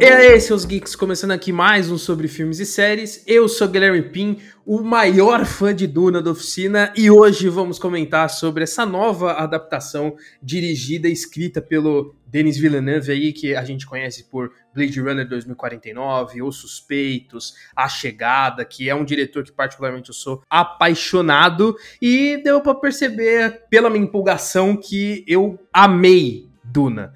E aí, seus geeks, começando aqui mais um sobre filmes e séries. Eu sou Guilherme Pim, o maior fã de Duna da oficina, e hoje vamos comentar sobre essa nova adaptação dirigida e escrita pelo Denis Villeneuve aí, que a gente conhece por Blade Runner 2049, Os Suspeitos, A Chegada, que é um diretor que particularmente eu sou apaixonado, e deu para perceber pela minha empolgação que eu amei Duna.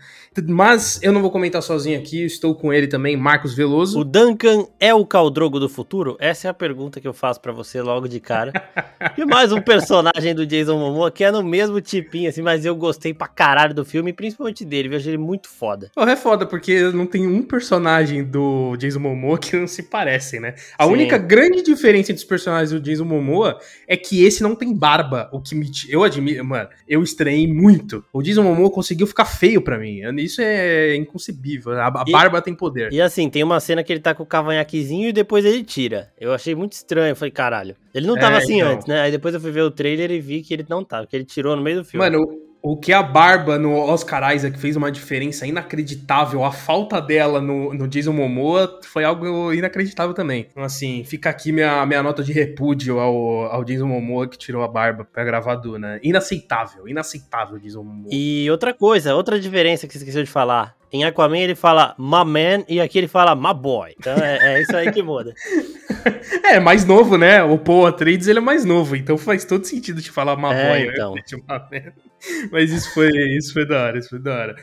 Mas eu não vou comentar sozinho aqui, estou com ele também, Marcos Veloso. O Duncan é o Caldrogo do futuro? Essa é a pergunta que eu faço para você logo de cara. e mais um personagem do Jason Momoa que é no mesmo tipinho, assim, mas eu gostei pra caralho do filme, principalmente dele, eu achei ele muito foda. Oh, é foda, porque não tem um personagem do Jason Momoa que não se parecem, né? A Sim. única grande diferença entre os personagens do Jason Momoa é que esse não tem barba, o que me... Eu admiro, mano, eu estranhei muito. O Jason Momoa conseguiu ficar feio para mim. Isso é inconcebível. A, a e, barba tem poder. E assim, tem uma cena que ele tá com o cavanhaquezinho e depois ele tira. Eu achei muito estranho. Eu falei, caralho. Ele não tava é, assim então... antes, né? Aí depois eu fui ver o trailer e vi que ele não tava, que ele tirou no meio do filme. Mano, o que a Barba no Oscar Isaac fez uma diferença inacreditável, a falta dela no, no Jason Momoa foi algo inacreditável também. Então, assim, fica aqui minha, minha nota de repúdio ao, ao Jason Momoa que tirou a Barba pra gravar Duna. Inaceitável, inaceitável Jason Momoa. E outra coisa, outra diferença que você esqueceu de falar. Em Aquaman ele fala my man e aqui ele fala my boy. Então é, é isso aí que muda. é, mais novo, né? O Paul Atreides ele é mais novo, então faz todo sentido te falar my é, boy. Né? Então. Né? Mas isso foi, isso foi da hora, isso foi da hora.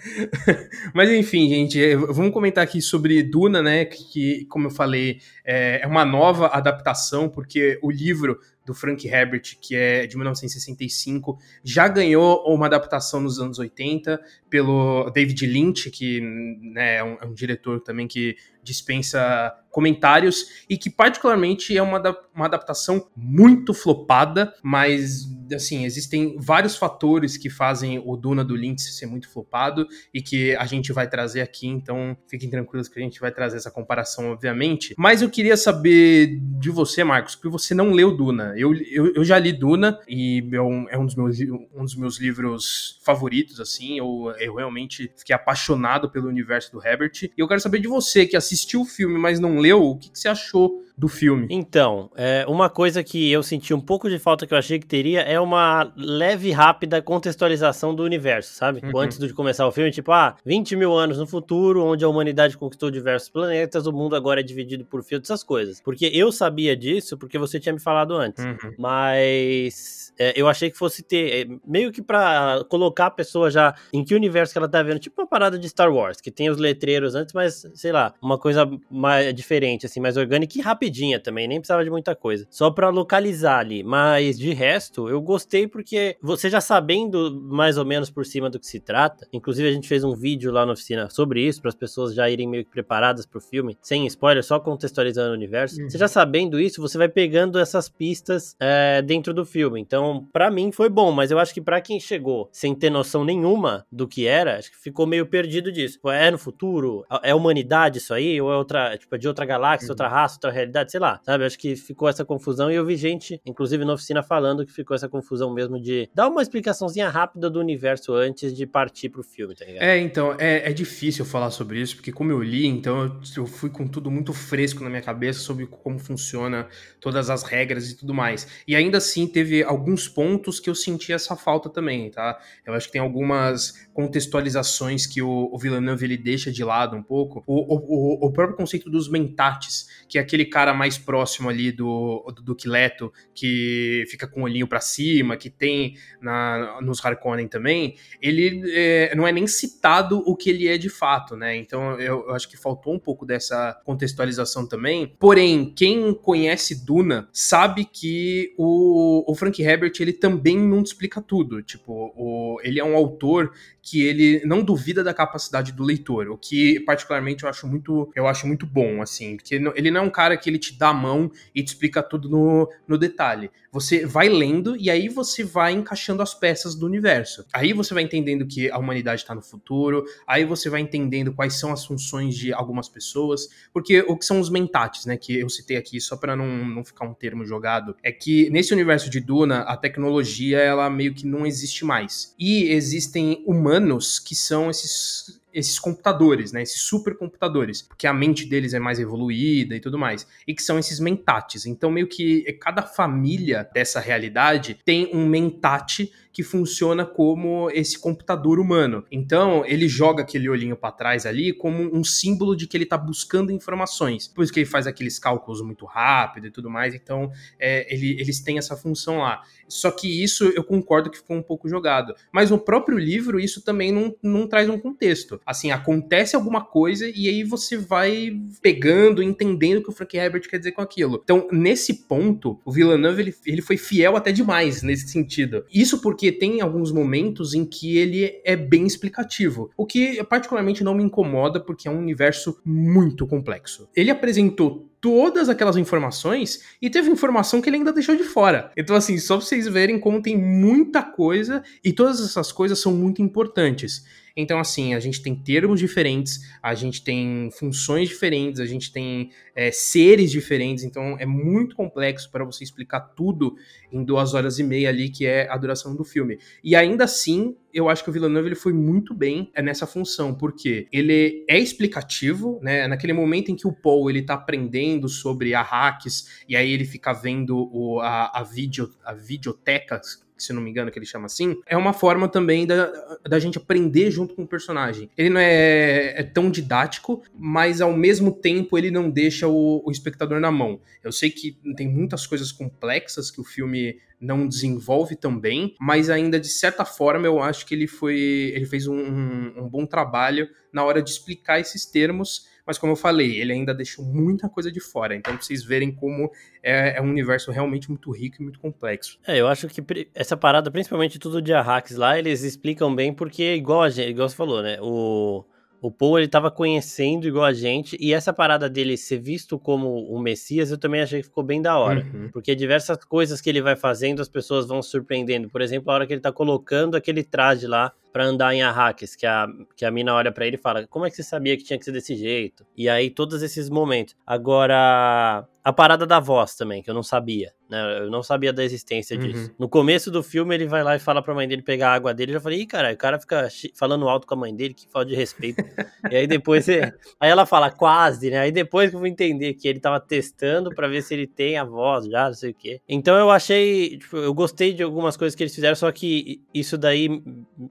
Mas enfim, gente, é, vamos comentar aqui sobre Duna, né? Que, como eu falei, é, é uma nova adaptação, porque o livro do Frank Herbert, que é de 1965, já ganhou uma adaptação nos anos 80 pelo David Lynch, que né, é, um, é um diretor também que dispensa comentários e que particularmente é uma, uma adaptação muito flopada, mas assim, existem vários fatores que fazem o Duna do Lynch ser muito flopado e que a gente vai trazer aqui, então fiquem tranquilos que a gente vai trazer essa comparação, obviamente. Mas eu queria saber de você, Marcos, porque você não leu Duna. Eu, eu, eu já li Duna e é um, é um, dos meus, um dos meus livros favoritos, assim, eu, eu realmente fiquei apaixonado pelo universo do Herbert. E eu quero saber de você, que assistiu o filme, mas não leu, o que, que você achou do filme. Então, é, uma coisa que eu senti um pouco de falta que eu achei que teria é uma leve e rápida contextualização do universo, sabe? Uhum. Antes de começar o filme, tipo, ah, 20 mil anos no futuro, onde a humanidade conquistou diversos planetas, o mundo agora é dividido por fios, essas coisas. Porque eu sabia disso porque você tinha me falado antes. Uhum. Mas é, eu achei que fosse ter, é, meio que para colocar a pessoa já em que universo que ela tá vendo, tipo uma parada de Star Wars, que tem os letreiros antes, mas sei lá, uma coisa mais diferente, assim, mais orgânica e rapidinha rapidinha também, nem precisava de muita coisa. Só para localizar ali. Mas de resto, eu gostei porque você já sabendo mais ou menos por cima do que se trata, inclusive a gente fez um vídeo lá na oficina sobre isso, para as pessoas já irem meio que preparadas pro filme, sem spoiler, só contextualizando o universo. Uhum. Você já sabendo isso, você vai pegando essas pistas é, dentro do filme. Então, para mim foi bom, mas eu acho que para quem chegou sem ter noção nenhuma do que era, acho que ficou meio perdido disso. É no futuro? É humanidade isso aí? Ou é outra, tipo, é de outra galáxia, uhum. outra raça, outra realidade? sei lá, sabe? Acho que ficou essa confusão e eu vi gente, inclusive na oficina, falando que ficou essa confusão mesmo de dar uma explicaçãozinha rápida do universo antes de partir pro filme, tá ligado? É, então, é, é difícil falar sobre isso, porque como eu li, então eu, eu fui com tudo muito fresco na minha cabeça sobre como funciona todas as regras e tudo mais. E ainda assim, teve alguns pontos que eu senti essa falta também, tá? Eu acho que tem algumas contextualizações que o, o Villeneuve ele deixa de lado um pouco. O, o, o próprio conceito dos mentates, que é aquele cara mais próximo ali do, do Duque Leto, que fica com o olhinho para cima, que tem na, nos Harkonnen também, ele é, não é nem citado o que ele é de fato, né? Então eu, eu acho que faltou um pouco dessa contextualização também. Porém, quem conhece Duna sabe que o, o Frank Herbert ele também não explica tudo. Tipo, o, ele é um autor que ele não duvida da capacidade do leitor, o que particularmente eu acho muito, eu acho muito bom, assim, porque ele não é um cara que ele te dá a mão e te explica tudo no, no detalhe. Você vai lendo e aí você vai encaixando as peças do universo. Aí você vai entendendo que a humanidade está no futuro, aí você vai entendendo quais são as funções de algumas pessoas, porque o que são os mentates, né, que eu citei aqui só para não, não ficar um termo jogado, é que nesse universo de Duna, a tecnologia ela meio que não existe mais. E existem humanos humanos que são esses esses computadores, né? Esses supercomputadores, porque a mente deles é mais evoluída e tudo mais, e que são esses mentates. Então, meio que cada família dessa realidade tem um mentate que funciona como esse computador humano. Então, ele joga aquele olhinho para trás ali como um símbolo de que ele tá buscando informações. Por isso que ele faz aqueles cálculos muito rápido e tudo mais. Então, é, ele, eles têm essa função lá. Só que isso eu concordo que ficou um pouco jogado. Mas no próprio livro, isso também não, não traz um contexto. Assim, acontece alguma coisa e aí você vai pegando, entendendo o que o Frank Herbert quer dizer com aquilo. Então, nesse ponto, o Villeneuve ele, ele foi fiel até demais nesse sentido. Isso porque porque tem alguns momentos em que ele é bem explicativo, o que particularmente não me incomoda porque é um universo muito complexo. Ele apresentou todas aquelas informações e teve informação que ele ainda deixou de fora. Então, assim, só pra vocês verem como tem muita coisa e todas essas coisas são muito importantes. Então, assim, a gente tem termos diferentes, a gente tem funções diferentes, a gente tem é, seres diferentes, então é muito complexo para você explicar tudo em duas horas e meia ali, que é a duração do filme. E ainda assim, eu acho que o Villeneuve ele foi muito bem é, nessa função, porque ele é explicativo, né? Naquele momento em que o Paul ele tá aprendendo sobre a hacks, e aí ele fica vendo o, a, a, video, a videoteca se não me engano, que ele chama assim, é uma forma também da, da gente aprender junto com o personagem. Ele não é, é tão didático, mas ao mesmo tempo ele não deixa o, o espectador na mão. Eu sei que tem muitas coisas complexas que o filme não desenvolve tão bem, mas ainda de certa forma eu acho que ele foi, ele fez um, um, um bom trabalho na hora de explicar esses termos mas como eu falei, ele ainda deixou muita coisa de fora. Então, pra vocês verem como é, é um universo realmente muito rico e muito complexo. É, eu acho que essa parada, principalmente tudo de Arrax lá, eles explicam bem porque, igual a gente, igual você falou, né? O, o Paul, ele tava conhecendo igual a gente, e essa parada dele ser visto como o Messias, eu também achei que ficou bem da hora. Uhum. Porque diversas coisas que ele vai fazendo, as pessoas vão surpreendendo. Por exemplo, a hora que ele tá colocando aquele traje lá para andar em Arrakis, que a, que a mina olha para ele e fala: Como é que você sabia que tinha que ser desse jeito? E aí, todos esses momentos. Agora, a parada da voz também, que eu não sabia, né? Eu não sabia da existência uhum. disso. No começo do filme, ele vai lá e fala pra mãe dele pegar a água dele. Eu já falei, ih, cara, o cara fica falando alto com a mãe dele, que falta de respeito. e aí depois, aí ela fala, quase, né? Aí depois que eu vou entender que ele tava testando para ver se ele tem a voz já, não sei o quê. Então eu achei, tipo, eu gostei de algumas coisas que eles fizeram, só que isso daí,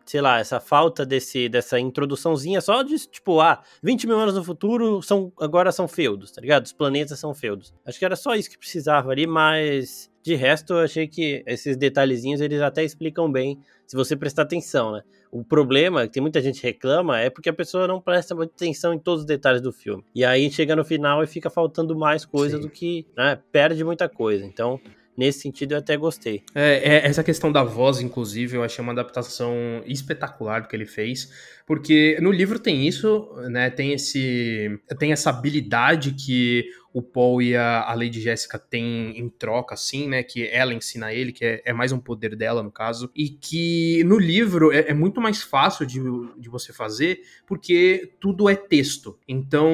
sei lá, essa falta desse, dessa introduçãozinha só de, tipo, ah, 20 mil anos no futuro são, agora são feudos, tá ligado? Os planetas são feudos. Acho que era só isso que precisava ali, mas de resto eu achei que esses detalhezinhos eles até explicam bem, se você prestar atenção, né? O problema, que tem muita gente reclama, é porque a pessoa não presta muita atenção em todos os detalhes do filme. E aí chega no final e fica faltando mais coisa Sim. do que, né? Perde muita coisa. Então, nesse sentido eu até gostei. É, é, essa questão da voz, inclusive, eu achei uma adaptação espetacular do que ele fez, porque no livro tem isso, né? Tem esse, tem essa habilidade que o Paul e a, a Lady Jéssica têm em troca, assim, né? Que ela ensina ele, que é, é, mais um poder dela, no caso, e que no livro é, é muito mais fácil de, de você fazer, porque tudo é texto. Então,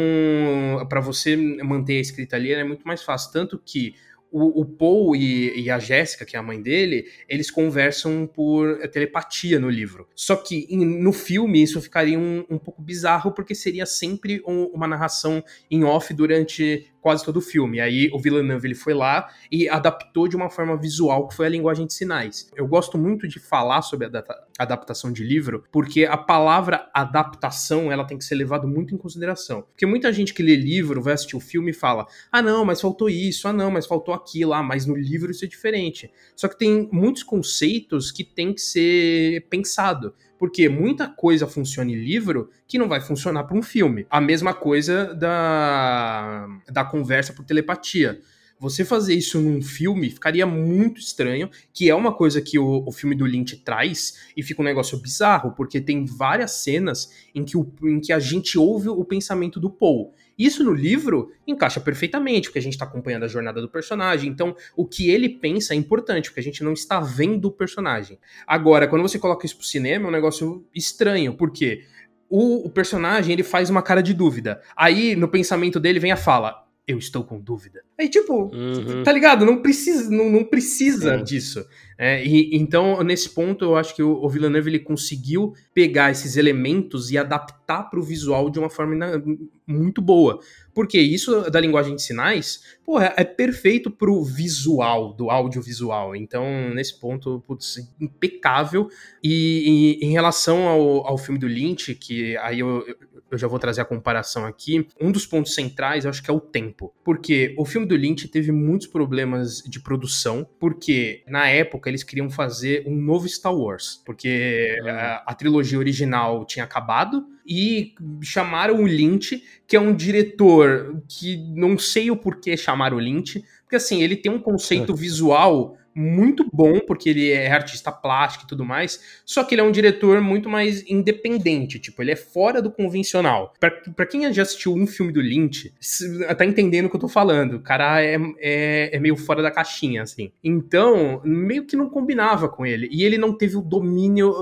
para você manter a escrita ali, é muito mais fácil. Tanto que o, o Paul e, e a Jéssica, que é a mãe dele, eles conversam por telepatia no livro. Só que em, no filme isso ficaria um, um pouco bizarro, porque seria sempre um, uma narração em off durante quase todo o filme. Aí o Villeneuve ele foi lá e adaptou de uma forma visual, que foi a linguagem de sinais. Eu gosto muito de falar sobre a adaptação de livro, porque a palavra adaptação ela tem que ser levada muito em consideração. Porque muita gente que lê livro vai assistir o filme e fala: ah, não, mas faltou isso, ah, não, mas faltou aquilo, ah, mas no livro isso é diferente. Só que tem muitos conceitos que tem que ser pensado porque muita coisa funciona em livro que não vai funcionar para um filme. A mesma coisa da, da conversa por telepatia. Você fazer isso num filme ficaria muito estranho, que é uma coisa que o, o filme do Lynch traz, e fica um negócio bizarro, porque tem várias cenas em que, o, em que a gente ouve o pensamento do Paul. Isso no livro encaixa perfeitamente, porque a gente está acompanhando a jornada do personagem. Então, o que ele pensa é importante, porque a gente não está vendo o personagem. Agora, quando você coloca isso pro cinema, é um negócio estranho, porque o, o personagem ele faz uma cara de dúvida. Aí, no pensamento dele, vem a fala: eu estou com dúvida. Aí, tipo, uhum. tá ligado? Não precisa, não, não precisa disso. É, e, então, nesse ponto, eu acho que o, o Villeneuve ele conseguiu pegar esses elementos e adaptar para o visual de uma forma muito boa. Porque isso da linguagem de sinais, porra, é perfeito pro visual, do audiovisual. Então, nesse ponto, putz, impecável. E, e em relação ao, ao filme do Lynch, que aí eu, eu já vou trazer a comparação aqui, um dos pontos centrais eu acho que é o tempo. Porque o filme do Lynch teve muitos problemas de produção, porque na época eles queriam fazer um novo Star Wars. Porque a, ah. a trilogia original tinha acabado, e chamaram o Lynch, que é um diretor que não sei o porquê chamaram o Lynch, porque assim, ele tem um conceito é. visual muito bom, porque ele é artista plástico e tudo mais, só que ele é um diretor muito mais independente, tipo, ele é fora do convencional. Pra, quem já assistiu um filme do Lynch, tá entendendo o que eu tô falando, o cara é, é, é meio fora da caixinha, assim. Então, meio que não combinava com ele, e ele não teve o domínio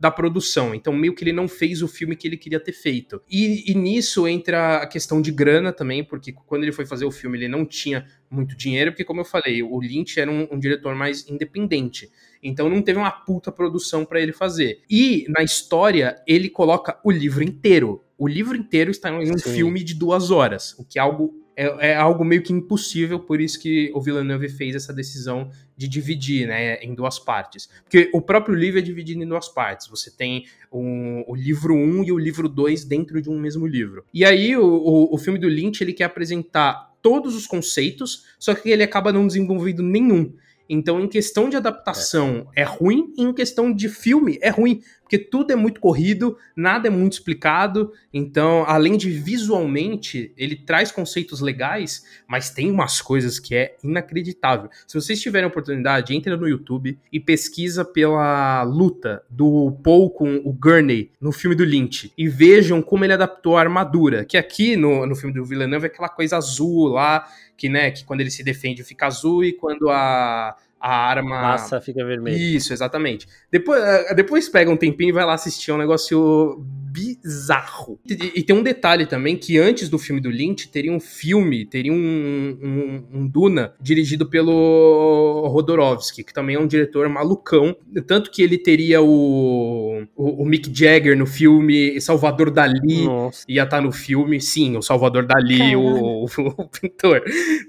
da produção. Então, meio que ele não fez o filme que ele queria ter feito. E, e, nisso entra a questão de grana também, porque quando ele foi fazer o filme, ele não tinha muito dinheiro, porque, como eu falei, o Lynch era um, um diretor mais independente. Então não teve uma puta produção para ele fazer. E na história, ele coloca o livro inteiro. O livro inteiro está em um Sim. filme de duas horas, o que é algo é, é, algo meio que impossível, por isso que o Villeneuve fez essa decisão de dividir né, em duas partes. Porque o próprio livro é dividido em duas partes. Você tem um, o livro 1 um e o livro 2 dentro de um mesmo livro. E aí o, o, o filme do Lynch ele quer apresentar todos os conceitos, só que ele acaba não desenvolvendo nenhum. Então, em questão de adaptação é. é ruim, e em questão de filme é ruim, porque tudo é muito corrido, nada é muito explicado. Então, além de visualmente, ele traz conceitos legais, mas tem umas coisas que é inacreditável. Se vocês tiverem oportunidade, entre no YouTube e pesquisa pela luta do Paul com o Gurney no filme do Lynch e vejam como ele adaptou a armadura, que aqui no, no filme do Villeneuve é aquela coisa azul lá, que, né, que quando ele se defende fica azul e quando a a arma. Massa fica vermelha. Isso, exatamente. Depois, eh, depois pega um tempinho e vai lá assistir. É um negócio bizarro. E, e, tem um detalhe também: que antes do filme do Lynch teria um filme, teria um, um, um Duna dirigido pelo Rodorovsky, que também é um diretor malucão. Tanto que ele teria o, o, o Mick Jagger no filme Salvador Dali, Nossa. ia estar tá no filme. Sim, o Salvador Dali, o, o, o pintor.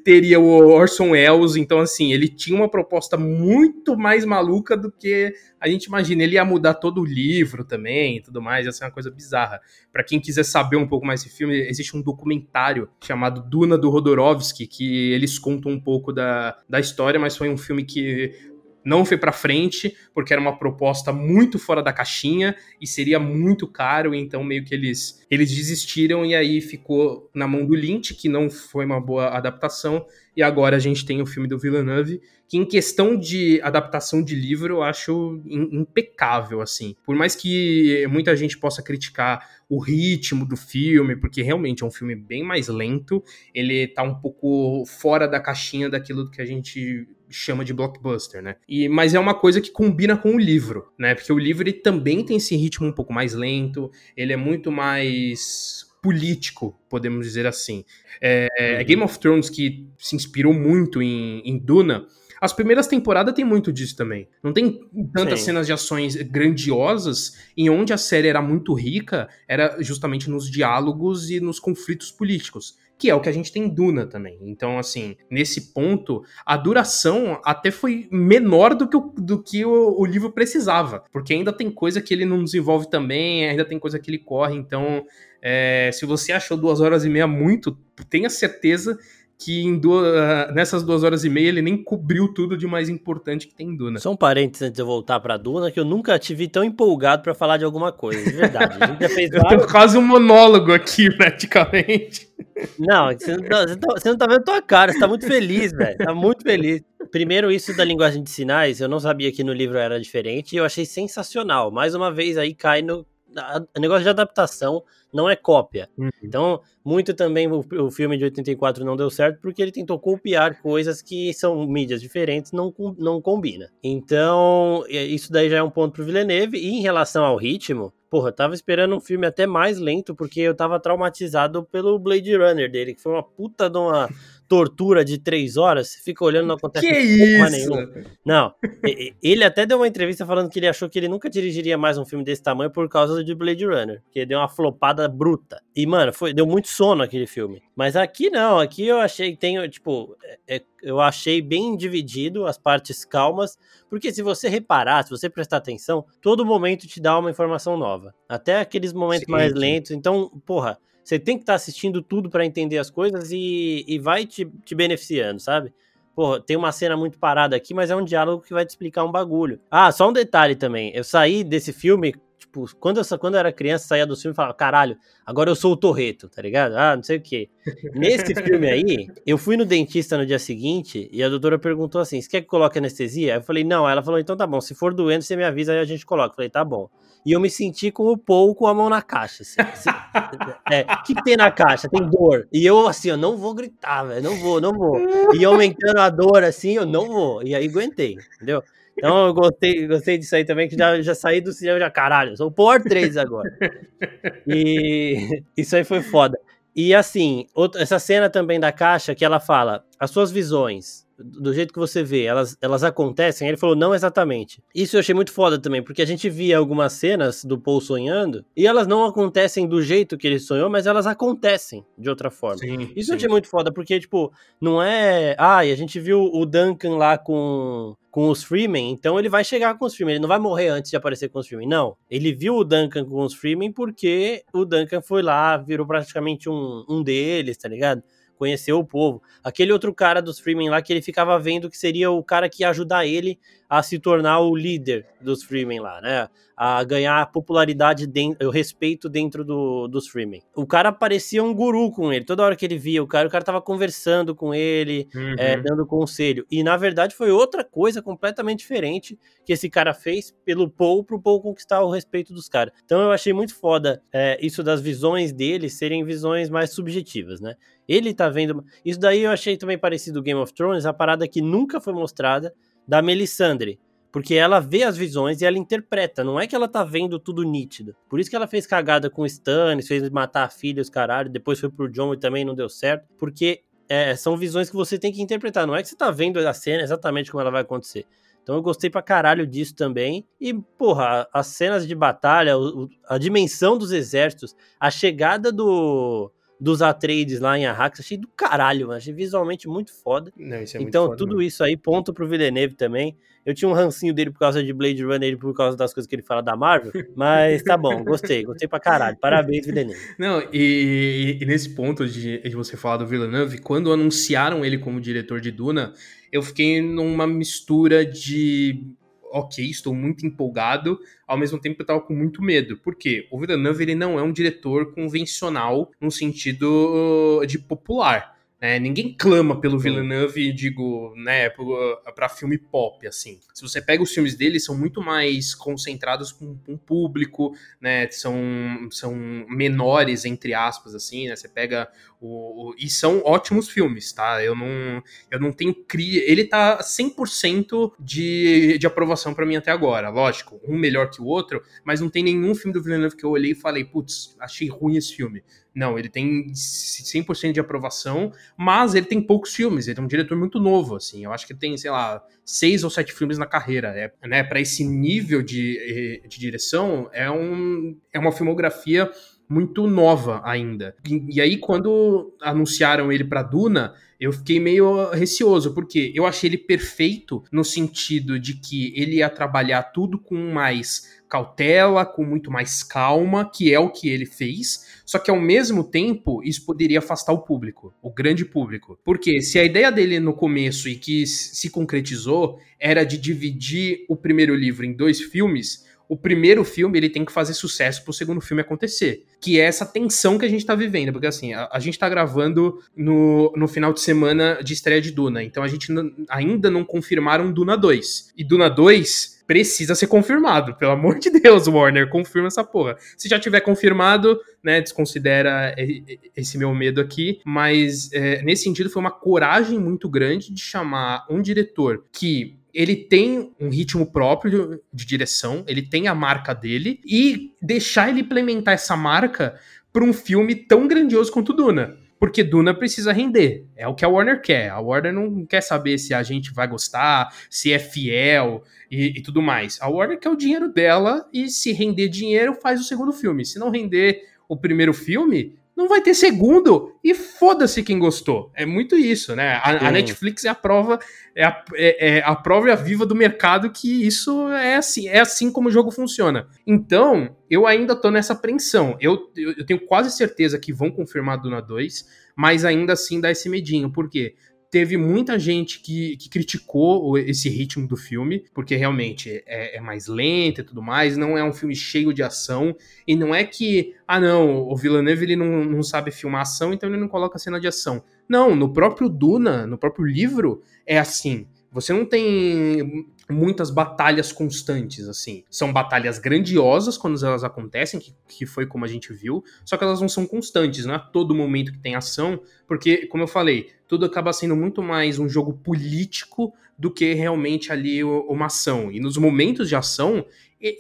Teria o Orson Welles. Então, assim, ele tinha uma proposta proposta muito mais maluca do que a gente imagina. Ele ia mudar todo o livro também e tudo mais, ia ser uma coisa bizarra. Para quem quiser saber um pouco mais desse filme, existe um documentário chamado Duna do Rodorovsky, que eles contam um pouco da, da história, mas foi um filme que não foi para frente, porque era uma proposta muito fora da caixinha e seria muito caro, então meio que eles eles desistiram e aí ficou na mão do Lynch, que não foi uma boa adaptação, e agora a gente tem o filme do Villeneuve, que em questão de adaptação de livro eu acho impecável, assim. Por mais que muita gente possa criticar o ritmo do filme, porque realmente é um filme bem mais lento, ele tá um pouco fora da caixinha daquilo que a gente chama de blockbuster, né? E, mas é uma coisa que combina com o livro, né? Porque o livro ele também tem esse ritmo um pouco mais lento, ele é muito mais político, podemos dizer assim. É, é uhum. Game of Thrones que se inspirou muito em, em Duna, as primeiras temporadas tem muito disso também. Não tem tantas Sim. cenas de ações grandiosas, em onde a série era muito rica, era justamente nos diálogos e nos conflitos políticos que é o que a gente tem em Duna também. Então, assim, nesse ponto, a duração até foi menor do que o, do que o, o, livro precisava, porque ainda tem coisa que ele não desenvolve também, ainda tem coisa que ele corre. Então, é, se você achou duas horas e meia muito, tenha certeza que duas, ah, nessas duas horas e meia ele nem cobriu tudo de mais importante que tem em Duna. Só um parênteses antes de eu voltar pra Duna, que eu nunca te vi tão empolgado para falar de alguma coisa, de verdade. A gente já fez eu tenho quase um monólogo aqui, praticamente. Não, você não, tá, você, tá, você não tá vendo tua cara, você tá muito feliz, velho. Tá muito feliz. Primeiro, isso da linguagem de sinais, eu não sabia que no livro era diferente e eu achei sensacional. Mais uma vez aí cai no, o negócio de adaptação não é cópia. Uhum. Então, muito também o, o, filme de 84 não deu certo porque ele tentou copiar coisas que são mídias diferentes, não, não combina. Então, isso daí já é um ponto pro Villeneuve. E em relação ao ritmo, porra, eu tava esperando um filme até mais lento porque eu tava traumatizado pelo Blade Runner dele, que foi uma puta de uma tortura de três horas, você fica olhando não acontece que isso? nenhum. Não, ele até deu uma entrevista falando que ele achou que ele nunca dirigiria mais um filme desse tamanho por causa de Blade Runner, que deu uma flopada bruta. E, mano, foi, deu muito sono aquele filme. Mas aqui não, aqui eu achei que tem, tipo, é, é, eu achei bem dividido as partes calmas, porque se você reparar, se você prestar atenção, todo momento te dá uma informação nova. Até aqueles momentos sim, mais lentos. Então, porra, você tem que estar tá assistindo tudo para entender as coisas e, e vai te, te beneficiando, sabe? Pô, tem uma cena muito parada aqui, mas é um diálogo que vai te explicar um bagulho. Ah, só um detalhe também. Eu saí desse filme, tipo, quando eu, quando eu era criança, saía do filme e falava, caralho, agora eu sou o Torreto, tá ligado? Ah, não sei o quê. Nesse filme aí, eu fui no dentista no dia seguinte e a doutora perguntou assim: você quer que coloque anestesia? Eu falei, não. Ela falou, então tá bom, se for doendo, você me avisa, aí a gente coloca. Eu falei, tá bom e eu me senti com o Paul com a mão na caixa. Assim, assim, é, que, tem na caixa? Tem dor. E eu, assim, eu não vou gritar, velho, não vou, não vou. E aumentando a dor, assim, eu não vou. E aí aguentei, entendeu? Então eu gostei, gostei disso aí também, que já, já saí do cinema já, caralho, sou o Power 3 agora. E isso aí foi foda. E assim, outra, essa cena também da caixa que ela fala, as suas visões, do jeito que você vê, elas, elas acontecem? Ele falou, não exatamente. Isso eu achei muito foda também, porque a gente via algumas cenas do Paul sonhando e elas não acontecem do jeito que ele sonhou, mas elas acontecem de outra forma. Sim, Isso sim. eu achei muito foda, porque, tipo, não é. Ah, e a gente viu o Duncan lá com com os Freeman, então ele vai chegar com os Freeman, ele não vai morrer antes de aparecer com os Freeman, não. Ele viu o Duncan com os Freeman porque o Duncan foi lá, virou praticamente um, um deles, tá ligado? Conheceu o povo. Aquele outro cara dos Freeman lá que ele ficava vendo que seria o cara que ia ajudar ele a se tornar o líder dos Freeman lá, né? A ganhar popularidade, dentro, o respeito dentro do, dos Freeman. O cara parecia um guru com ele. Toda hora que ele via o cara, o cara tava conversando com ele, uhum. é, dando conselho. E na verdade foi outra coisa completamente diferente que esse cara fez pelo Paul pro Paul conquistar o respeito dos caras. Então eu achei muito foda é, isso das visões dele serem visões mais subjetivas, né? Ele tá vendo. Isso daí eu achei também parecido Game of Thrones, a parada que nunca foi mostrada da Melisandre. Porque ela vê as visões e ela interpreta, não é que ela tá vendo tudo nítido. Por isso que ela fez cagada com o Stannis, fez matar a filha, os caralho, depois foi pro John e também não deu certo. Porque é, são visões que você tem que interpretar, não é que você tá vendo a cena exatamente como ela vai acontecer. Então eu gostei pra caralho disso também. E, porra, as cenas de batalha, a dimensão dos exércitos, a chegada do dos Atreides lá em Arrax, achei do caralho, mano. achei visualmente muito foda. Não, é então, foda, tudo isso aí, ponto pro Villeneuve também. Eu tinha um rancinho dele por causa de Blade Runner e por causa das coisas que ele fala da Marvel, mas tá bom, gostei, gostei pra caralho. Parabéns, Villeneuve. Não, e, e, nesse ponto de, de você falar do Villeneuve, quando anunciaram ele como diretor de Duna, eu fiquei numa mistura de ok, estou muito empolgado, ao mesmo tempo eu estava com muito medo. Por quê? O Villeneuve ele não é um diretor convencional no sentido de popular. É, ninguém clama pelo Villeneuve, digo, né, para filme pop, assim. Se você pega os filmes dele, são muito mais concentrados com um público, né, são, são menores, entre aspas, assim, né, você pega o, o, e são ótimos filmes, tá? Eu não, eu não tenho cria. Ele tá 100% de, de aprovação para mim até agora. Lógico, um melhor que o outro, mas não tem nenhum filme do Villeneuve que eu olhei e falei, putz, achei ruim esse filme. Não, ele tem 100% de aprovação, mas ele tem poucos filmes, ele é um diretor muito novo, assim. Eu acho que tem, sei lá, seis ou sete filmes na carreira. É, né, para esse nível de, de direção, é, um, é uma filmografia muito nova ainda. E, e aí, quando anunciaram ele para Duna, eu fiquei meio receoso, porque eu achei ele perfeito no sentido de que ele ia trabalhar tudo com mais cautela, com muito mais calma, que é o que ele fez. Só que ao mesmo tempo, isso poderia afastar o público, o grande público. Porque se a ideia dele no começo e que se concretizou era de dividir o primeiro livro em dois filmes, o primeiro filme ele tem que fazer sucesso pro segundo filme acontecer. Que é essa tensão que a gente tá vivendo. Porque assim, a, a gente tá gravando no, no final de semana de estreia de Duna. Então a gente ainda não confirmaram Duna 2. E Duna 2 precisa ser confirmado. Pelo amor de Deus, Warner, confirma essa porra. Se já tiver confirmado, né, desconsidera esse meu medo aqui. Mas é, nesse sentido, foi uma coragem muito grande de chamar um diretor que ele tem um ritmo próprio de direção, ele tem a marca dele, e deixar ele implementar essa marca para um filme tão grandioso quanto Duna. Porque Duna precisa render. É o que a Warner quer. A Warner não quer saber se a gente vai gostar, se é fiel e, e tudo mais. A Warner quer o dinheiro dela e se render dinheiro, faz o segundo filme. Se não render o primeiro filme, não vai ter segundo e foda-se quem gostou. É muito isso, né? A, a Netflix é a prova, é a, é, é a prova viva do mercado que isso é assim, é assim como o jogo funciona. Então, eu ainda tô nessa apreensão. Eu, eu, eu tenho quase certeza que vão confirmar a Duna 2, mas ainda assim dá esse medinho. Por quê? Teve muita gente que, que criticou esse ritmo do filme, porque realmente é, é, mais lento e tudo mais, não é um filme cheio de ação, e não é que, ah não, o Villeneuve ele não, não sabe filmar ação, então ele não coloca cena de ação. Não, no próprio Duna, no próprio livro, é assim. Você não tem muitas batalhas constantes, assim. São batalhas grandiosas quando elas acontecem, que, que foi como a gente viu, só que elas não são constantes, não é todo momento que tem ação, porque, como eu falei, tudo acaba sendo muito mais um jogo político do que realmente ali uma ação. E nos momentos de ação,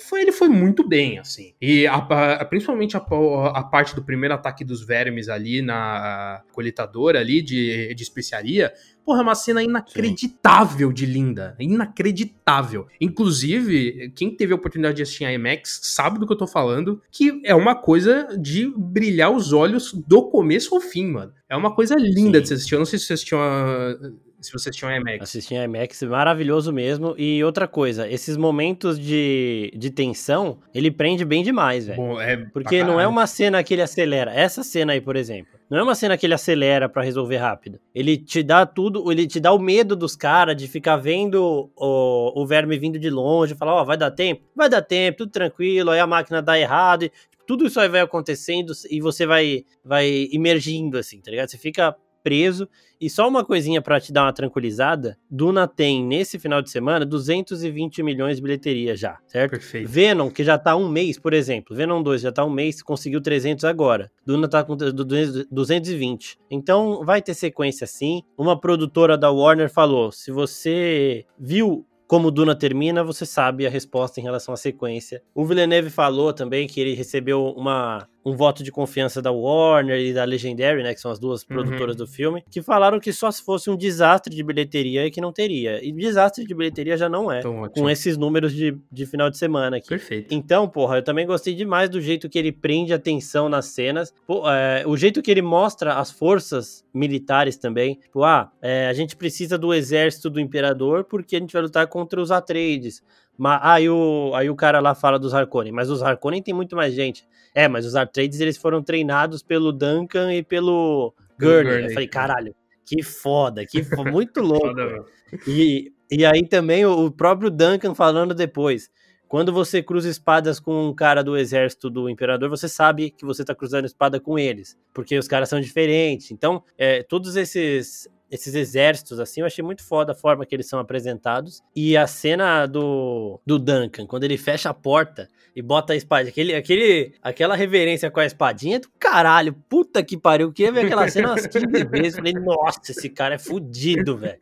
foi, ele foi muito bem, assim. E a, a, principalmente a, a, parte do primeiro ataque dos vermes ali na coletadora ali de, de especiaria, porra, é uma cena inacreditável Sim. de linda. Inacreditável. Inclusive, quem teve a oportunidade de assistir a IMAX sabe do que eu tô falando, que é uma coisa de brilhar os olhos do começo ao fim, mano. É uma coisa linda Sim. de se assistir. Eu não sei se você assistiu a se você assistiu a IMAX. Assisti a IMAX, maravilhoso mesmo. E outra coisa, esses momentos de, de tensão, ele prende bem demais, velho. É Porque não é uma cena que ele acelera. Essa cena aí, por exemplo, não é uma cena que ele acelera para resolver rápido. Ele te dá tudo, ele te dá o medo dos caras de ficar vendo o, o verme vindo de longe, falar, ó, oh, vai dar tempo? Vai dar tempo, tudo tranquilo, aí a máquina dá errado. E, tudo isso aí vai acontecendo e você vai, vai emergindo, assim, tá ligado? Você fica preso. E só uma coisinha para te dar uma tranquilizada: Duna tem, nesse final de semana, 220 milhões de bilheteria já, certo? Perfeito. Venom, que já tá um mês, por exemplo, Venom 2 já tá um mês, conseguiu 300 agora. Duna tá com 220. Então vai ter sequência sim. Uma produtora da Warner falou: se você viu como Duna termina, você sabe a resposta em relação à sequência. O Villeneuve falou também que ele recebeu uma um voto de confiança da Warner e da Legendary, né, que são as duas uhum. produtoras do filme, que falaram que só se fosse um desastre de bilheteria é que não teria. E desastre de bilheteria já não é, com esses números de, de final de semana aqui. Perfeito. Então, porra, eu também gostei demais do jeito que ele prende atenção nas cenas, Pô, é, o jeito que ele mostra as forças militares também. Tipo, ah, é, a gente precisa do exército do imperador porque a gente vai lutar contra os Atreides. Mas, aí, o, aí o cara lá fala dos Harkonnen, mas os Harkonnen tem muito mais gente. É, mas os Atreides eles foram treinados pelo Duncan e pelo Gurney. Eu falei, caralho, que foda, que foda, muito louco. e, e aí também o próprio Duncan falando depois. Quando você cruza espadas com um cara do exército do imperador, você sabe que você tá cruzando espada com eles, porque os caras são diferentes. Então, é, todos esses esses exércitos, assim, eu achei muito foda a forma que eles são apresentados. E a cena do, do Duncan, quando ele fecha a porta e bota a espada, aquele, aquele, aquela reverência com a espadinha do caralho, puta que pariu, eu queria ver aquela cena umas 15 vezes, falei, nossa, esse cara é fudido, velho.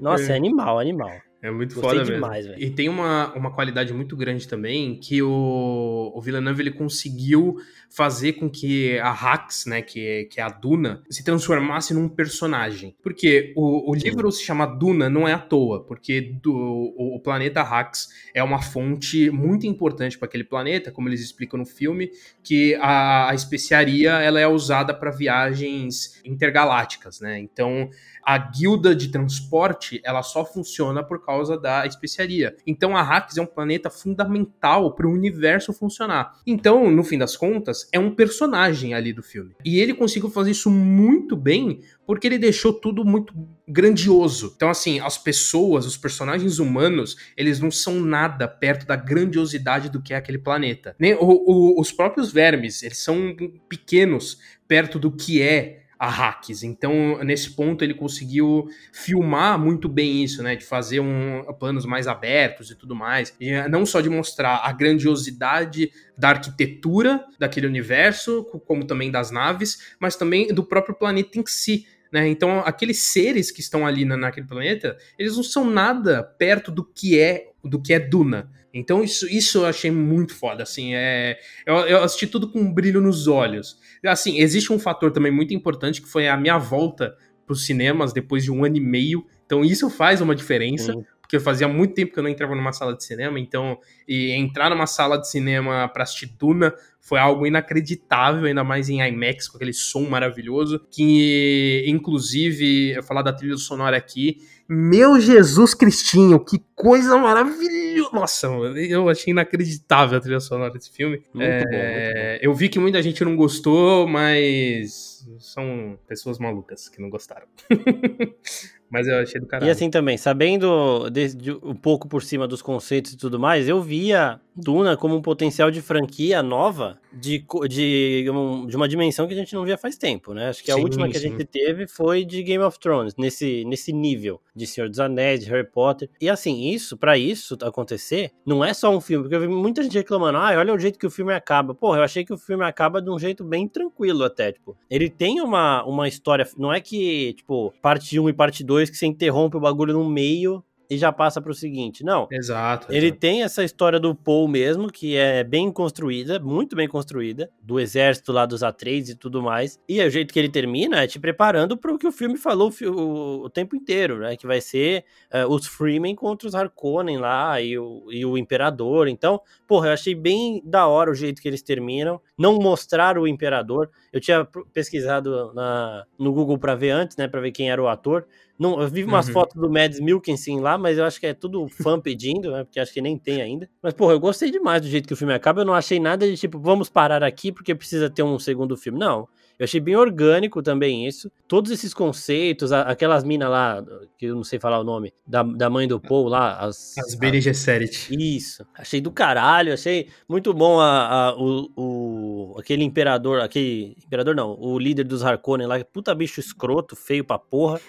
Nossa, é animal, animal. É muito Gostei foda demais, mesmo. E tem uma, uma qualidade muito grande também que o, o Villeneuve ele conseguiu fazer com que a Hax, né, que é, que é a Duna, se transformasse num personagem. Porque o, o livro se chama Duna não é à toa, porque do, o, o planeta Hax é uma fonte muito importante para aquele planeta, como eles explicam no filme, que a, a especiaria ela é usada para viagens intergalácticas, né? Então a guilda de transporte ela só funciona por causa da especiaria. Então a Hax é um planeta fundamental para o universo funcionar. Então, no fim das contas, é um personagem ali do filme. E ele conseguiu fazer isso muito bem porque ele deixou tudo muito grandioso. Então, assim, as pessoas, os personagens humanos, eles não são nada perto da grandiosidade do que é aquele planeta. Nem o, o, os próprios vermes, eles são pequenos perto do que é a hacks. Então, nesse ponto, ele conseguiu filmar muito bem isso, né? De fazer um, planos mais abertos e tudo mais. E eh, não só de mostrar a grandiosidade da arquitetura daquele universo, como também das naves, mas também do próprio planeta em si. Né? Então, aqueles seres que estão ali na, naquele planeta, eles não são nada perto do que é do que é Duna. Então, isso, isso eu achei muito foda, assim, é... Eu, eu assisti tudo com um brilho nos olhos. Assim, existe um fator também muito importante, que foi a minha volta para os cinemas depois de um ano e meio. Então, isso faz uma diferença. Sim porque fazia muito tempo que eu não entrava numa sala de cinema, então e entrar numa sala de cinema para assistir Duna foi algo inacreditável, ainda mais em IMAX, com aquele som maravilhoso, que inclusive, eu falar da trilha sonora aqui, meu Jesus Cristinho, que coisa maravilhosa! Nossa, eu achei inacreditável a trilha sonora desse filme. Muito é, bom, muito bom. Eu vi que muita gente não gostou, mas são pessoas malucas que não gostaram. Mas eu achei do caralho. E assim também, sabendo de, de, um pouco por cima dos conceitos e tudo mais, eu via Duna como um potencial de franquia nova de, de, de uma dimensão que a gente não via faz tempo, né? Acho que a sim, última que sim. a gente teve foi de Game of Thrones, nesse, nesse nível de Senhor dos Anéis, de Harry Potter. E assim, isso, para isso acontecer, não é só um filme, porque eu vi muita gente reclamando, ah, olha o jeito que o filme acaba. Porra, eu achei que o filme acaba de um jeito bem tranquilo até, tipo. Ele tem uma, uma história, não é que, tipo, parte 1 e parte 2 que você interrompe o bagulho no meio e já passa para o seguinte. Não. Exato. Ele tem essa história do Paul mesmo, que é bem construída, muito bem construída, do exército lá dos A3 e tudo mais. E o jeito que ele termina é te preparando para o que o filme falou o, o, tempo inteiro, né? Que vai ser uh, os Freemen contra os Harkonnen lá e o, e o Imperador. Então, porra, eu achei bem da hora o jeito que eles terminam. Não mostrar o Imperador. Eu tinha pesquisado na, no Google para ver antes, né? Para ver quem era o ator. Não, eu vi umas uhum. fotos do Mads Milkinson lá, mas eu acho que é tudo fã pedindo, né? Porque acho que nem tem ainda. Mas, porra, eu gostei demais do jeito que o filme acaba. Eu não achei nada de tipo, vamos parar aqui porque precisa ter um segundo filme. Não. Eu achei bem orgânico também isso. Todos esses conceitos, aquelas minas lá, que eu não sei falar o nome, da, da mãe do Paul lá. As, as Bene Gesserit. Isso. Achei do caralho, achei muito bom a, a, o, o, aquele imperador, aquele imperador não, o líder dos Harkonnen lá, puta bicho escroto, feio pra porra.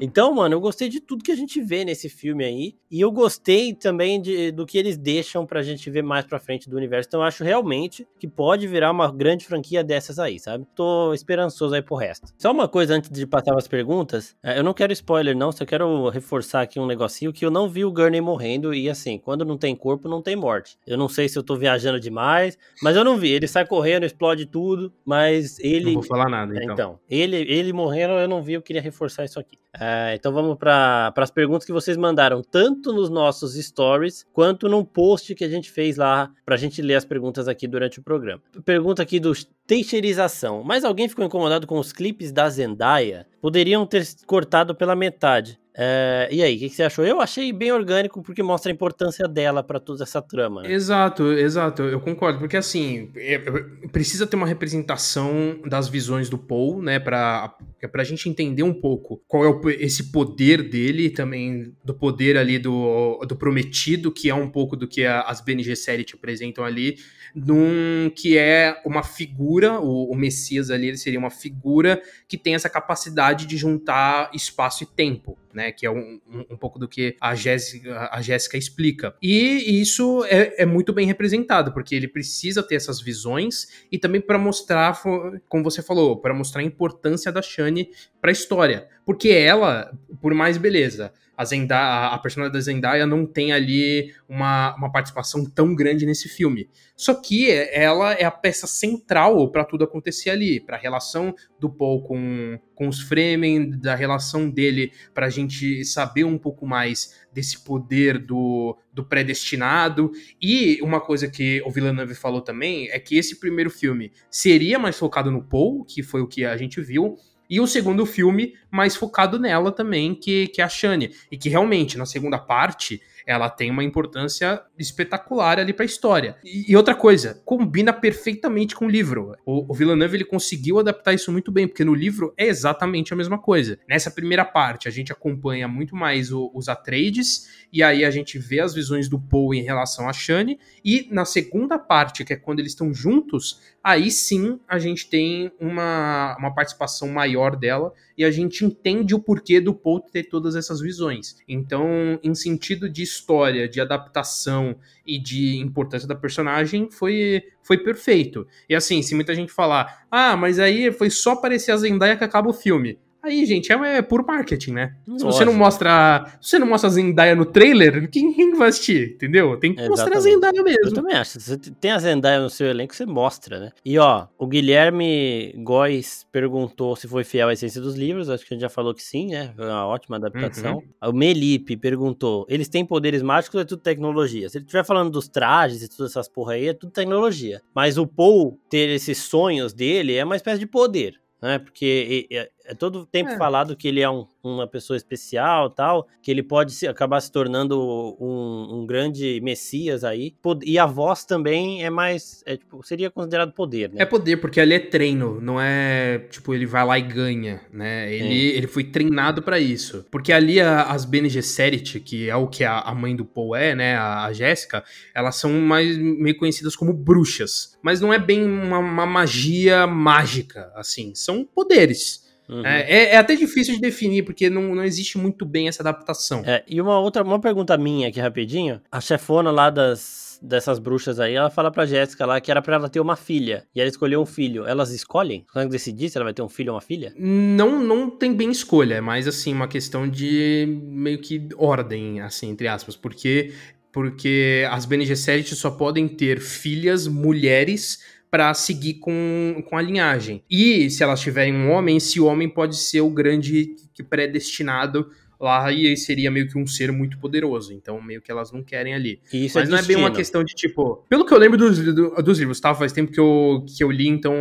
Então, mano, eu gostei de tudo que a gente vê nesse filme aí. E eu gostei também de, do que eles deixam pra gente ver mais pra frente do universo. Então, eu acho realmente que pode virar uma grande franquia dessas aí, sabe? Tô esperançoso aí pro resto. Só uma coisa antes de passar as perguntas, é, eu não quero spoiler não, só quero reforçar aqui um negocinho que eu não vi o Gurney morrendo e assim, quando não tem corpo, não tem morte. Eu não sei se eu tô viajando demais, mas eu não vi. Ele sai correndo, explode tudo, mas ele... Não vou falar nada, então. Então, ele, ele morrendo eu não vi, eu queria reforçar isso aqui. É, então vamos para as perguntas que vocês mandaram, tanto nos nossos stories, quanto no post que a gente fez lá, pra gente ler as perguntas aqui durante o programa. Pergunta aqui do Teixeirização. Mas alguém ficou incomodado com os clipes da Zendaya? Poderiam ter cortado pela metade. É, e aí, o que, que, você achou? Eu achei bem orgânico porque mostra a importância dela para toda essa trama. Né? Exato, exato, eu concordo, porque assim, é, é, precisa ter uma representação das visões do Paul, né, para a gente entender um pouco qual é o, esse poder dele, também do poder ali do, do prometido, que é um pouco do que a, as BNG série te apresentam ali, num que é uma figura, o, o Messias ali ele seria uma figura que tem essa capacidade de juntar espaço e tempo né? Que é um, um, um pouco do que a Jéssica, a Jéssica explica. E isso é, é, muito bem representado, porque ele precisa ter essas visões e também para mostrar, como você falou, para mostrar a importância da Shani para a história. Porque ela, por mais beleza, a, Zendaya, a personagem da Zendaya não tem ali uma, uma participação tão grande nesse filme. Só que ela é a peça central para tudo acontecer ali, para a relação do Paul com, com os Fremen, da relação dele para a gente saber um pouco mais desse poder do, do predestinado. E uma coisa que o Villeneuve falou também é que esse primeiro filme seria mais focado no Paul, que foi o que a gente viu, e o segundo filme mais focado nela também, que, que é a Shani. E que realmente, na segunda parte, ela tem uma importância espetacular ali pra história. E, e outra coisa, combina perfeitamente com o livro. O, o Villeneuve ele conseguiu adaptar isso muito bem, porque no livro é exatamente a mesma coisa. Nessa primeira parte, a gente acompanha muito mais o, os Atreides, e aí a gente vê as visões do Poe em relação a Shane, e na segunda parte, que é quando eles estão juntos, aí sim a gente tem uma, uma participação maior dela e a gente entende o porquê do Poe ter todas essas visões. Então, em sentido de história, de adaptação e de importância da personagem, foi, foi perfeito. E assim, se muita gente falar, ah, mas aí foi só aparecer a Zendaya que acaba o filme. Aí, gente, é, é puro marketing, né? Lógico. Se você não mostra. Se você não mostra a Zendaya no trailer, quem, quem vai assistir? Entendeu? Tem que Exatamente. mostrar a Zendaya mesmo. Eu também acho. Se você tem a Zendaya no seu elenco, você mostra, né? E ó, o Guilherme Góes perguntou se foi fiel à essência dos livros. Acho que a gente já falou que sim, né? Foi uma ótima adaptação. Uhum. O Melipe perguntou: eles têm poderes mágicos ou é tudo tecnologia? Se ele estiver falando dos trajes e todas essas porra aí, é tudo tecnologia. Mas o Paul ter esses sonhos dele é uma espécie de poder né? Porque é, é todo tempo é. falado que ele é um, uma pessoa especial tal, que ele pode se, acabar se tornando um, um, grande messias aí. E a voz também é mais. É, tipo, seria considerado poder, né? É poder, porque ali é treino, não é tipo, ele vai lá e ganha, né? Ele, ele foi treinado para isso. Porque ali a, as Bene Gesserit, que é o que a, a mãe do Paul é, né? A, a Jéssica, elas são mais meio conhecidas como bruxas. Mas não é bem uma, uma magia mágica, assim. São poderes. Uhum. É, é, é, até difícil de definir, porque não, não existe muito bem essa adaptação. É, e uma outra uma pergunta minha aqui rapidinho. A chefona lá das, dessas bruxas aí, ela fala pra Jéssica lá que era pra ela ter uma filha. E ela escolheu um filho. Elas escolhem? Consegue decidir se ela vai ter um filho ou uma filha? Não, não tem bem escolha. É mais assim, uma questão de meio que ordem, assim, entre aspas. Porque porque as Bene Gesserit só podem ter filhas mulheres para seguir com, com a linhagem. E se elas tiverem um homem, esse homem pode ser o grande predestinado lá e seria meio que um ser muito poderoso. Então, meio que elas não querem ali. Isso é Mas é não é bem uma questão de tipo. Pelo que eu lembro dos, dos livros, tá? Faz tempo que eu, que eu li, então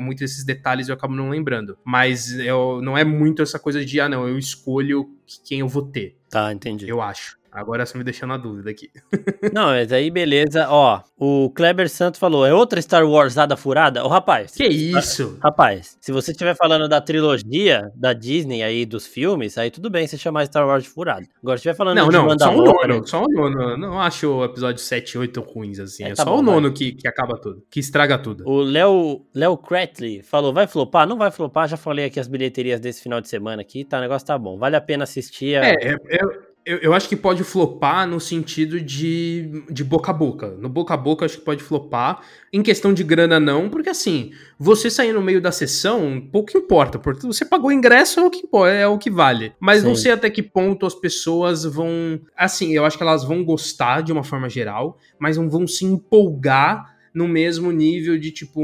muitos desses detalhes eu acabo não lembrando. Mas eu, não é muito essa coisa de, ah, não, eu escolho quem eu vou ter. Tá, entendi. Eu acho. Agora você me deixou na dúvida aqui. Não, mas aí beleza. Ó, o Kleber Santos falou: é outra Star Warsada furada? Ô, rapaz. Que isso? Rapaz, se você estiver falando da trilogia da Disney aí, dos filmes, aí tudo bem você chamar Star Wars de furada. Agora, se estiver falando não, de não, só o nono. Só o nono. Não acho o episódio 7 e 8 ruins, assim. É, é tá só bom, o nono que, que acaba tudo. Que estraga tudo. O Léo Léo Cratley falou: vai flopar? Não vai flopar. Já falei aqui as bilheterias desse final de semana aqui. Tá, o negócio tá bom. Vale a pena assistir. A... É, é, é eu, eu, acho que pode flopar no sentido de, de boca a boca. No boca a boca, acho que pode flopar. Em questão de grana, não, porque assim, você sair no meio da sessão, pouco importa, porque você pagou o ingresso, é o que, é o que vale. Mas Sim. não sei até que ponto as pessoas vão. Assim, eu acho que elas vão gostar de uma forma geral, mas não vão se empolgar no mesmo nível de tipo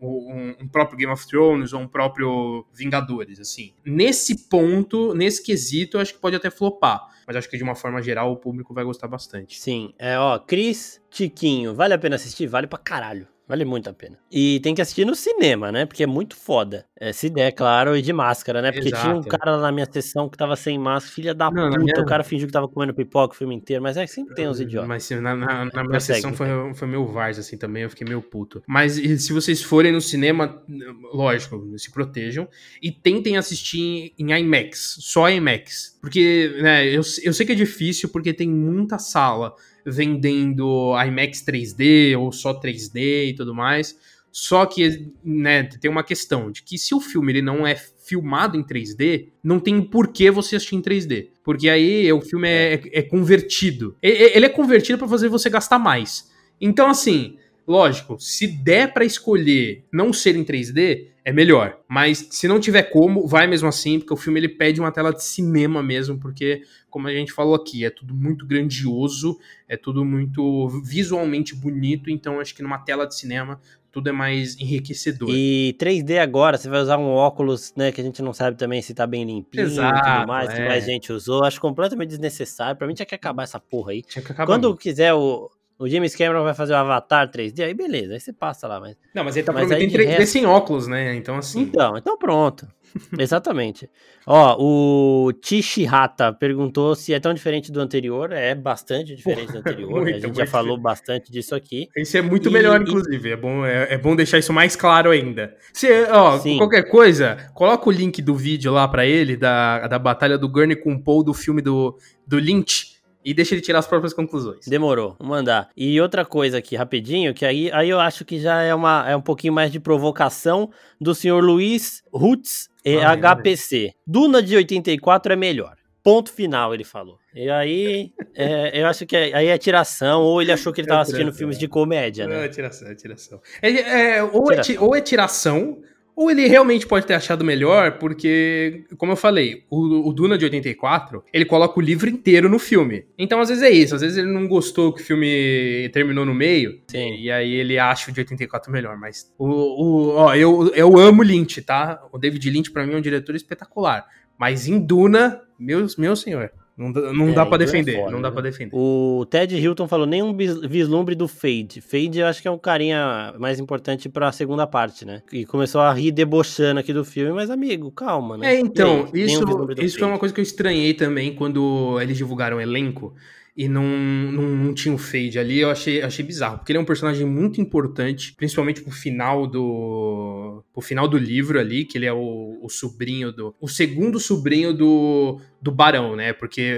um, próprio Game of Thrones ou um próprio Vingadores, assim. Nesse ponto, nesse quesito, eu acho que pode até flopar. Mas acho que de uma forma geral o público vai gostar bastante. Sim, é ó, Cris Tiquinho, vale a pena assistir? Vale pra caralho. Vale muito a pena. E tem que assistir no cinema, né? Porque é muito foda. É, se der, claro, e de máscara, né? Porque Exato. tinha um cara lá na minha sessão que tava sem máscara, filha da não, puta. Minha... O cara fingiu que tava comendo pipoca o filme inteiro, mas é que sempre tem uns idiotas. Mas na, na, na minha sessão foi, foi meu Vars, assim, também, eu fiquei meio puto. Mas se vocês forem no cinema, lógico, se protejam e tentem assistir em IMAX, só IMAX. Porque, né, eu, eu sei que é difícil porque tem muita sala vendendo IMAX 3D ou só 3D e tudo mais. Só que, né, tem uma questão de que se o filme ele não é filmado em 3D, não tem por que você assistir em 3D. Porque aí o filme é, é, é convertido. Ele é convertido para fazer você gastar mais. Então, assim, lógico, se der para escolher não ser em 3D, é melhor. Mas se não tiver como, vai mesmo assim, porque o filme ele pede uma tela de cinema mesmo, porque, como a gente falou aqui, é tudo muito grandioso, é tudo muito visualmente bonito, então acho que numa tela de cinema tudo é mais enriquecedor. E 3D agora, você vai usar um óculos, né, que a gente não sabe também se tá bem limpinho Exato, e tudo mais, é. que mais gente usou. Acho completamente desnecessário. Pra mim tinha que acabar essa porra aí. Tinha que acabar Quando quiser o, O James Cameron vai fazer o Avatar 3D, aí beleza, aí você passa lá, mas... Não, mas ele tá mas prometendo 3D resto... sem óculos, né? Então, assim... Então, então pronto. Exatamente. Ó, o Tishihata perguntou se é tão diferente do anterior. É bastante diferente do anterior. muito, a gente já falou bastante disso aqui. Esse é muito e, melhor, inclusive. E... É, bom, é, é, bom deixar isso mais claro ainda. Se, ó, Sim. qualquer coisa, coloca o link do vídeo lá para ele, da, da batalha do Gurney com o Paul do filme do, do Lynch e deixa ele tirar as próprias conclusões. Demorou, vou mandar. E outra coisa aqui, rapidinho, que aí, aí eu acho que já é, uma, é um pouquinho mais de provocação do senhor Luiz Rutz ah, HPC. Duna de 84 é melhor. Ponto final, ele falou. E aí, é, eu acho que é, aí é tiração, ou ele achou que ele estava assistindo filmes de comédia, né? Não, é tiração, é tiração. É, é ou, tiração. É, ou é tiração, ou ele realmente pode ter achado melhor, porque, como eu falei, o, o, Duna de 84, ele coloca o livro inteiro no filme. Então, às vezes é isso. Às vezes ele não gostou que o filme terminou no meio. Sim. E aí ele acha o de 84 melhor. Mas, o, o, ó, eu, eu amo Lynch, tá? O David Lynch, para mim, é um diretor espetacular. Mas em Duna, meu, meu senhor. Não, não é, dá para defender, é foda, não dá né? para defender. O Ted Hilton falou nenhum vislumbre do Fade. Fade eu acho que é um carinha mais importante para a segunda parte, né? E começou a rir debochando aqui do filme, mas amigo, calma, né? É, então, aí, isso, isso foi uma coisa que eu estranhei também quando eles divulgaram o elenco e não, não, não, tinha o Fade ali, eu achei, achei bizarro, porque ele é um personagem muito importante, principalmente pro final do pro final do livro ali, que ele é o, o sobrinho do o segundo sobrinho do, do Barão, né? Porque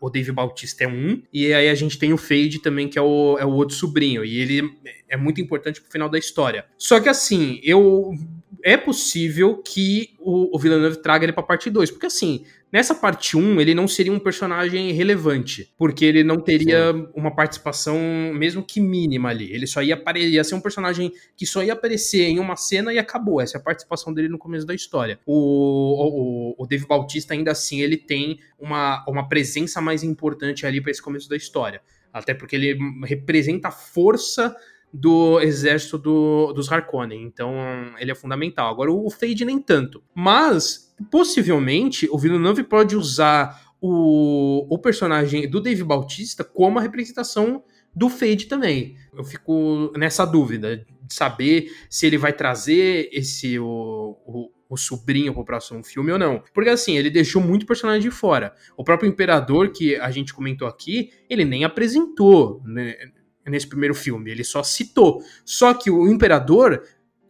o Dave Bautista é um, e aí a gente tem o Fade também, que é o, é o outro sobrinho, e ele é muito importante pro final da história. Só que assim, eu é possível que o, o Villeneuve traga ele pra parte 2, porque assim, Nessa parte 1, ele não seria um personagem relevante, porque ele não teria Sim. uma participação, mesmo que mínima ali. Ele só ia, ia ser um personagem que só ia aparecer em uma cena e acabou. Essa é a participação dele no começo da história. O, o, o Dave Bautista, ainda assim, ele tem uma, uma presença mais importante ali para esse começo da história. Até porque ele representa a força do exército do, dos Harkonnen. Então, ele é fundamental. Agora, o Fade nem tanto. Mas possivelmente o Villeneuve pode usar o, o personagem do Dave Bautista como a representação do Fade também. Eu fico nessa dúvida de saber se ele vai trazer esse o, o, o sobrinho pro próximo filme ou não. Porque assim, ele deixou muito personagem de fora. O próprio Imperador, que a gente comentou aqui, ele nem apresentou né, nesse primeiro filme, ele só citou. Só que o Imperador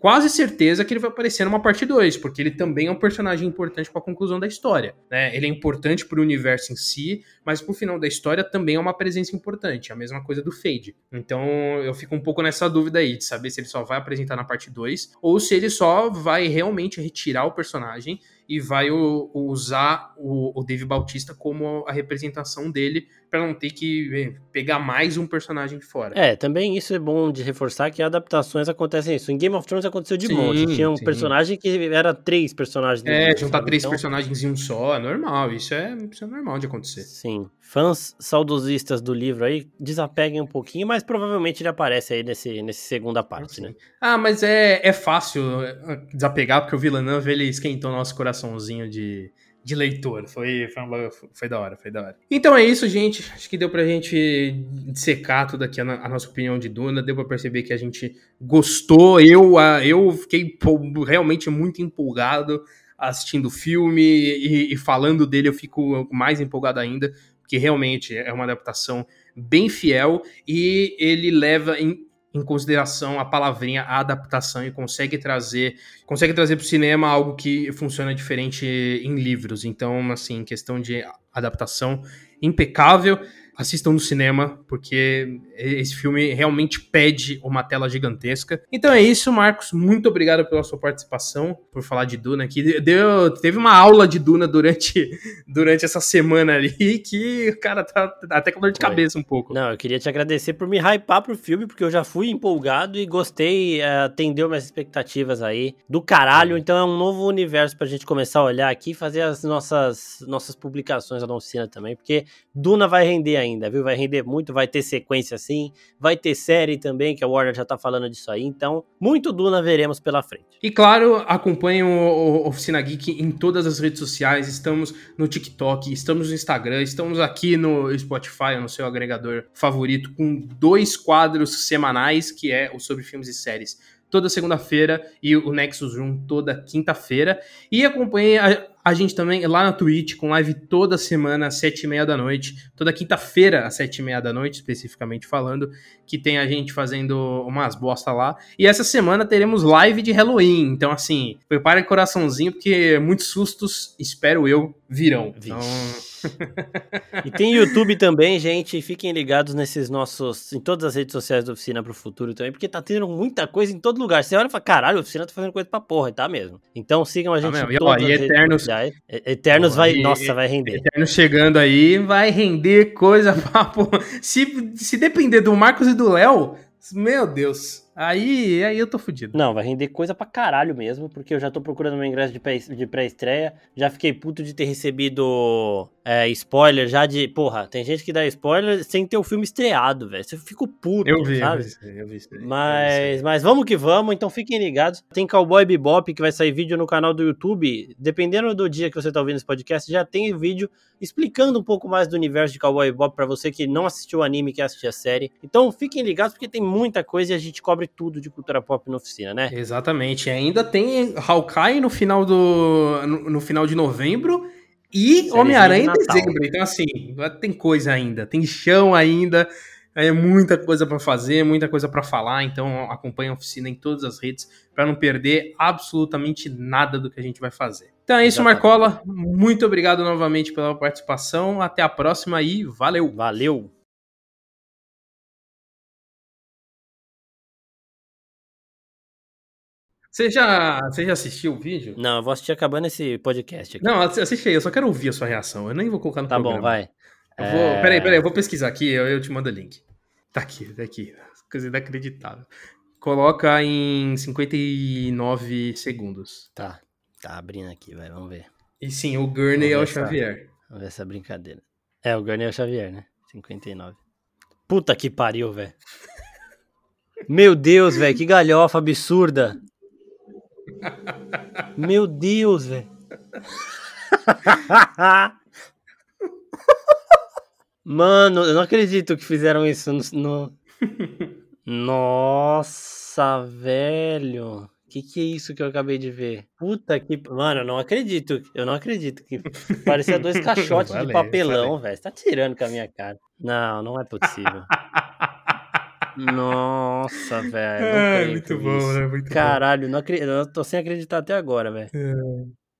quase certeza que ele vai aparecer numa parte 2, porque ele também é um personagem importante para a conclusão da história. Né? Ele é importante para o universo em si, mas pro final da história também é uma presença importante. A mesma coisa do Fade. Então eu fico um pouco nessa dúvida aí, de saber se ele só vai apresentar na parte 2 ou se ele só vai realmente retirar o personagem e vai o, usar o, o Dave Bautista como a representação dele para não ter que eh, pegar mais um personagem de fora. É, também isso é bom de reforçar que adaptações acontecem isso. Em Game of Thrones aconteceu de sim, monte. Tinha um sim. personagem que era três personagens. É, juntar três então... personagens em um só, é normal. Isso é, isso é normal de acontecer. Sim. Fãs saudosistas do livro aí, desapeguem um pouquinho, mas provavelmente ele aparece aí nesse, nesse segunda parte, né? Ah, mas é, é fácil eh, desapegar, porque o Villeneuve, ele esquentou nosso coraçãozinho de de leitor. Foi, foi, uma, foi, da hora, foi da hora. Então é isso, gente. Acho que deu pra gente secar tudo aqui a, a nossa opinião de Duna. Deu pra perceber que a gente gostou. Eu, a, eu fiquei realmente muito empolgado assistindo o filme e, e falando dele eu fico mais empolgado ainda, porque realmente é uma adaptação bem fiel e ele leva em em consideração a palavrinha a adaptação e consegue trazer consegue trazer para o cinema algo que funciona diferente em livros. Então, assim, questão de adaptação impecável assistam no cinema, porque esse filme realmente pede uma tela gigantesca. Então é isso, Marcos. Muito obrigado pela sua participação, por falar de Duna aqui. Deu, teve uma aula de Duna durante, durante essa semana ali, que, cara, tá, tá até com dor de cabeça um pouco. Não, eu queria te agradecer por me hypar pro filme, porque eu já fui empolgado e gostei, uh, atendeu minhas expectativas aí do caralho. Então é um novo universo pra gente começar a olhar aqui e fazer as nossas, nossas publicações da Oficina também, porque Duna vai render ainda ainda, viu? Vai render muito, vai ter sequência sim, vai ter série também, que a Warner já tá falando disso aí. Então, muito Duna veremos pela frente. E claro, acompanhem o Oficina Geek em todas as redes sociais. Estamos no TikTok, estamos no Instagram, estamos aqui no Spotify, no seu agregador favorito, com dois quadros semanais, que é o sobre filmes e séries toda segunda-feira e o Nexus Room toda quinta-feira. E acompanhe a, a, gente também lá na Twitch, com live toda semana às sete e meia da noite. Toda quinta-feira às sete e meia da noite, especificamente falando, que tem a gente fazendo umas bosta lá. E essa semana teremos live de Halloween. Então, assim, prepare coraçãozinho, porque muitos sustos, espero eu, virão. Então... e tem YouTube também, gente. Fiquem ligados nesses nossos. em todas as redes sociais da Oficina pro Futuro também, porque tá tendo muita coisa em todo lugar. Você olha e fala, caralho, a oficina tá fazendo coisa pra porra, e tá mesmo. Então sigam a tá gente todas e, ó, e Eternos, Eternos vai. E, nossa, vai render. Eternos chegando aí, vai render coisa pra porra. Se, se depender do Marcos e do Léo, meu Deus. Aí, aí eu tô fudido. Não, vai render coisa pra caralho mesmo, porque eu já tô procurando meu ingresso de pré-estreia. Já fiquei puto de ter recebido é, spoiler já de. Porra, tem gente que dá spoiler sem ter o filme estreado, velho. Você fica puto, eu vi, sabe? Eu vi, eu vi, mas, eu mas vamos que vamos, então fiquem ligados. Tem Cowboy Bebop que vai sair vídeo no canal do YouTube. Dependendo do dia que você tá ouvindo esse podcast, já tem vídeo explicando um pouco mais do universo de Cowboy Bebop para você que não assistiu o anime, que assistiu a série. Então fiquem ligados porque tem muita coisa e a gente cobre tudo de cultura pop na oficina, né? Exatamente. Ainda tem Hawkeye no final do no, no final de novembro e Homem-Aranha em dezembro. Então, assim, tem coisa ainda, tem chão ainda, é muita coisa para fazer, muita coisa para falar. Então, acompanhe a oficina em todas as redes para não perder absolutamente nada do que a gente vai fazer. Então é isso, Marcola. Muito obrigado novamente pela participação. Até a próxima e valeu! Valeu! Você já, você já assistiu o vídeo? Não, eu vou assistir acabando esse podcast aqui. Não, assiste aí, eu só quero ouvir a sua reação. Eu nem vou colocar no tá programa. Tá bom, vai. Eu vou, é... Peraí, peraí, eu vou pesquisar aqui, eu, eu te mando o link. Tá aqui, tá aqui. Coisa inacreditável. Coloca em 59 segundos. Tá, tá abrindo aqui, vai, vamos ver. E sim, o Gurney é o Xavier. Vamos ver essa brincadeira. É, o Gurney é o Xavier, né? 59. Puta que pariu, velho. Meu Deus, velho, que galhofa absurda. Meu Deus, velho. Mano, eu não acredito que fizeram isso no. Nossa, velho. Que que é isso que eu acabei de ver? Puta que. Mano, eu não acredito. Eu não acredito que. Parecia dois caixotes valeu, de papelão, velho. Você tá tirando com a minha cara. Não, não é possível. Nossa, velho. É, muito bom, né? Muito Caralho, bom. Não eu tô sem acreditar até agora, velho. É.